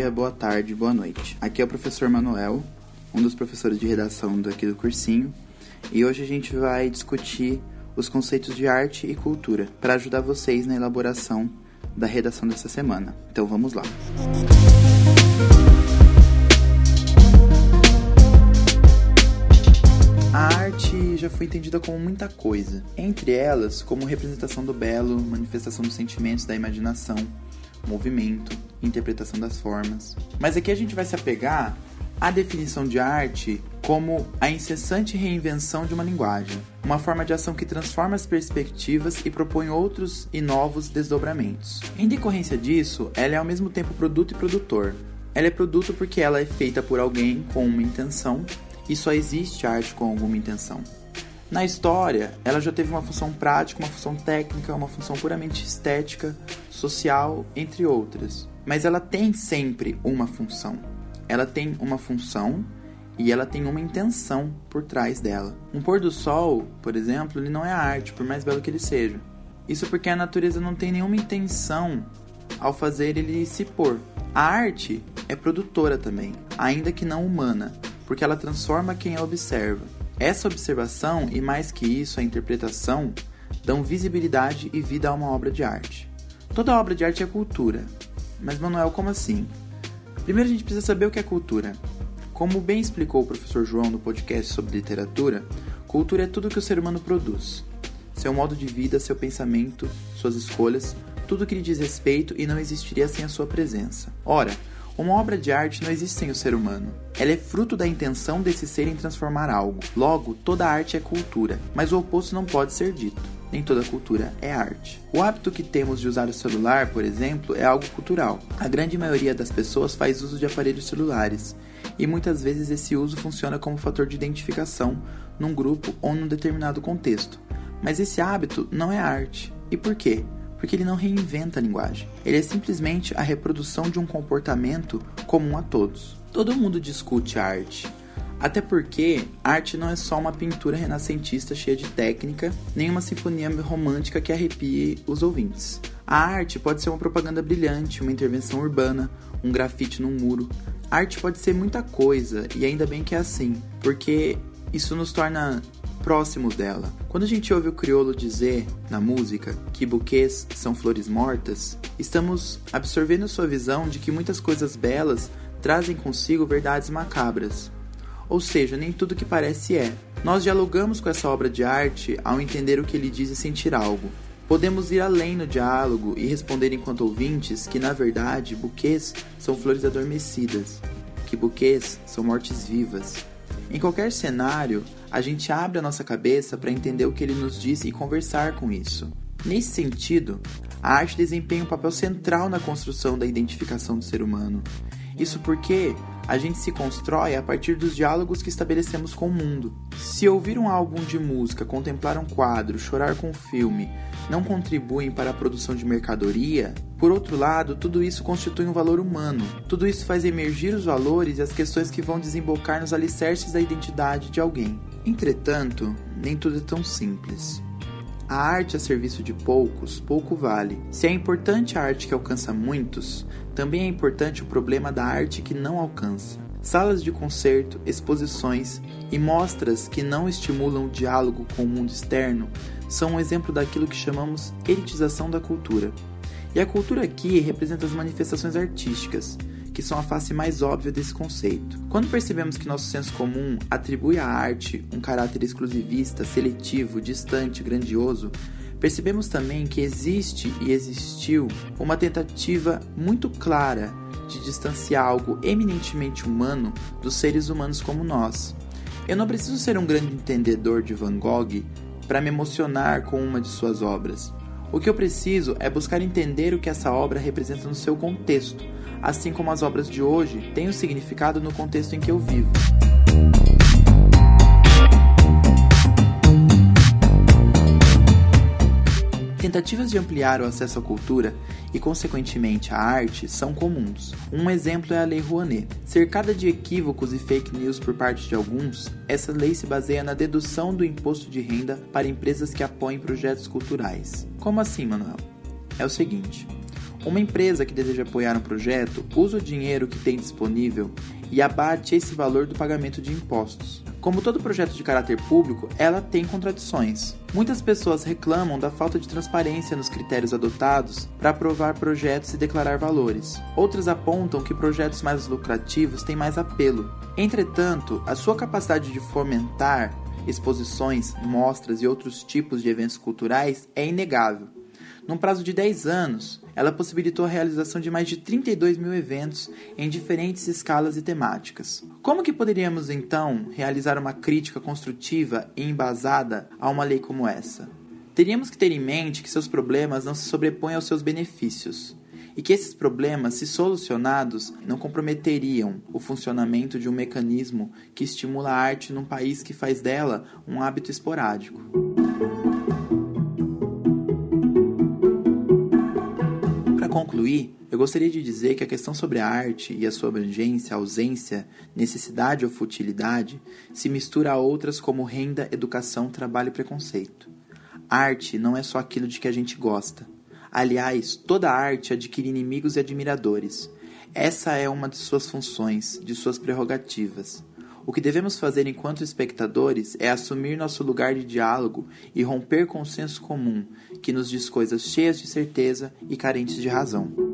dia, boa tarde, boa noite. Aqui é o professor Manuel, um dos professores de redação daqui do cursinho, e hoje a gente vai discutir os conceitos de arte e cultura para ajudar vocês na elaboração da redação dessa semana. Então vamos lá. A arte já foi entendida como muita coisa, entre elas como representação do belo, manifestação dos sentimentos da imaginação, movimento, interpretação das formas. Mas aqui a gente vai se apegar à definição de arte como a incessante reinvenção de uma linguagem, uma forma de ação que transforma as perspectivas e propõe outros e novos desdobramentos. Em decorrência disso, ela é ao mesmo tempo produto e produtor. Ela é produto porque ela é feita por alguém com uma intenção e só existe arte com alguma intenção. Na história, ela já teve uma função prática, uma função técnica, uma função puramente estética, social, entre outras. Mas ela tem sempre uma função. Ela tem uma função e ela tem uma intenção por trás dela. Um pôr do sol, por exemplo, ele não é arte, por mais belo que ele seja. Isso porque a natureza não tem nenhuma intenção ao fazer ele se pôr. A arte é produtora também, ainda que não humana, porque ela transforma quem a observa. Essa observação e mais que isso, a interpretação, dão visibilidade e vida a uma obra de arte. Toda obra de arte é cultura. Mas, Manuel, como assim? Primeiro a gente precisa saber o que é cultura. Como bem explicou o professor João no podcast sobre literatura, cultura é tudo que o ser humano produz. Seu modo de vida, seu pensamento, suas escolhas, tudo que lhe diz respeito e não existiria sem a sua presença. Ora, uma obra de arte não existe sem o ser humano. Ela é fruto da intenção desse ser em transformar algo. Logo, toda arte é cultura, mas o oposto não pode ser dito. Nem toda cultura é arte. O hábito que temos de usar o celular, por exemplo, é algo cultural. A grande maioria das pessoas faz uso de aparelhos celulares, e muitas vezes esse uso funciona como fator de identificação num grupo ou num determinado contexto. Mas esse hábito não é arte. E por quê? Porque ele não reinventa a linguagem. Ele é simplesmente a reprodução de um comportamento comum a todos. Todo mundo discute arte. Até porque arte não é só uma pintura renascentista cheia de técnica, nem uma sinfonia romântica que arrepie os ouvintes. A arte pode ser uma propaganda brilhante, uma intervenção urbana, um grafite num muro. A arte pode ser muita coisa, e ainda bem que é assim, porque isso nos torna próximos dela. Quando a gente ouve o crioulo dizer na música que buquês são flores mortas, estamos absorvendo sua visão de que muitas coisas belas trazem consigo verdades macabras. Ou seja, nem tudo que parece é. Nós dialogamos com essa obra de arte ao entender o que ele diz e sentir algo. Podemos ir além no diálogo e responder enquanto ouvintes que, na verdade, buquês são flores adormecidas, que buquês são mortes vivas. Em qualquer cenário, a gente abre a nossa cabeça para entender o que ele nos diz e conversar com isso. Nesse sentido, a arte desempenha um papel central na construção da identificação do ser humano. Isso porque a gente se constrói a partir dos diálogos que estabelecemos com o mundo. Se ouvir um álbum de música, contemplar um quadro, chorar com um filme não contribuem para a produção de mercadoria, por outro lado, tudo isso constitui um valor humano. Tudo isso faz emergir os valores e as questões que vão desembocar nos alicerces da identidade de alguém. Entretanto, nem tudo é tão simples. A arte a serviço de poucos, pouco vale. Se é importante a arte que alcança muitos, também é importante o problema da arte que não alcança. Salas de concerto, exposições e mostras que não estimulam o diálogo com o mundo externo são um exemplo daquilo que chamamos elitização da cultura. E a cultura aqui representa as manifestações artísticas, que são a face mais óbvia desse conceito. Quando percebemos que nosso senso comum atribui à arte um caráter exclusivista, seletivo, distante, grandioso, percebemos também que existe e existiu uma tentativa muito clara de distanciar algo eminentemente humano dos seres humanos como nós. Eu não preciso ser um grande entendedor de Van Gogh para me emocionar com uma de suas obras. O que eu preciso é buscar entender o que essa obra representa no seu contexto, assim como as obras de hoje têm o um significado no contexto em que eu vivo. Tentativas de ampliar o acesso à cultura e, consequentemente, à arte são comuns. Um exemplo é a Lei Rouanet. Cercada de equívocos e fake news por parte de alguns, essa lei se baseia na dedução do imposto de renda para empresas que apoiem projetos culturais. Como assim, Manuel? É o seguinte: Uma empresa que deseja apoiar um projeto usa o dinheiro que tem disponível e abate esse valor do pagamento de impostos. Como todo projeto de caráter público, ela tem contradições. Muitas pessoas reclamam da falta de transparência nos critérios adotados para aprovar projetos e declarar valores. Outras apontam que projetos mais lucrativos têm mais apelo. Entretanto, a sua capacidade de fomentar exposições, mostras e outros tipos de eventos culturais é inegável. Num prazo de 10 anos, ela possibilitou a realização de mais de 32 mil eventos em diferentes escalas e temáticas. Como que poderíamos então realizar uma crítica construtiva e embasada a uma lei como essa? Teríamos que ter em mente que seus problemas não se sobrepõem aos seus benefícios e que esses problemas, se solucionados, não comprometeriam o funcionamento de um mecanismo que estimula a arte num país que faz dela um hábito esporádico. Concluir, eu gostaria de dizer que a questão sobre a arte e a sua abrangência, ausência, necessidade ou futilidade se mistura a outras como renda, educação, trabalho e preconceito. Arte não é só aquilo de que a gente gosta. Aliás, toda arte adquire inimigos e admiradores. Essa é uma de suas funções, de suas prerrogativas. O que devemos fazer enquanto espectadores é assumir nosso lugar de diálogo e romper com o senso comum, que nos diz coisas cheias de certeza e carentes de razão.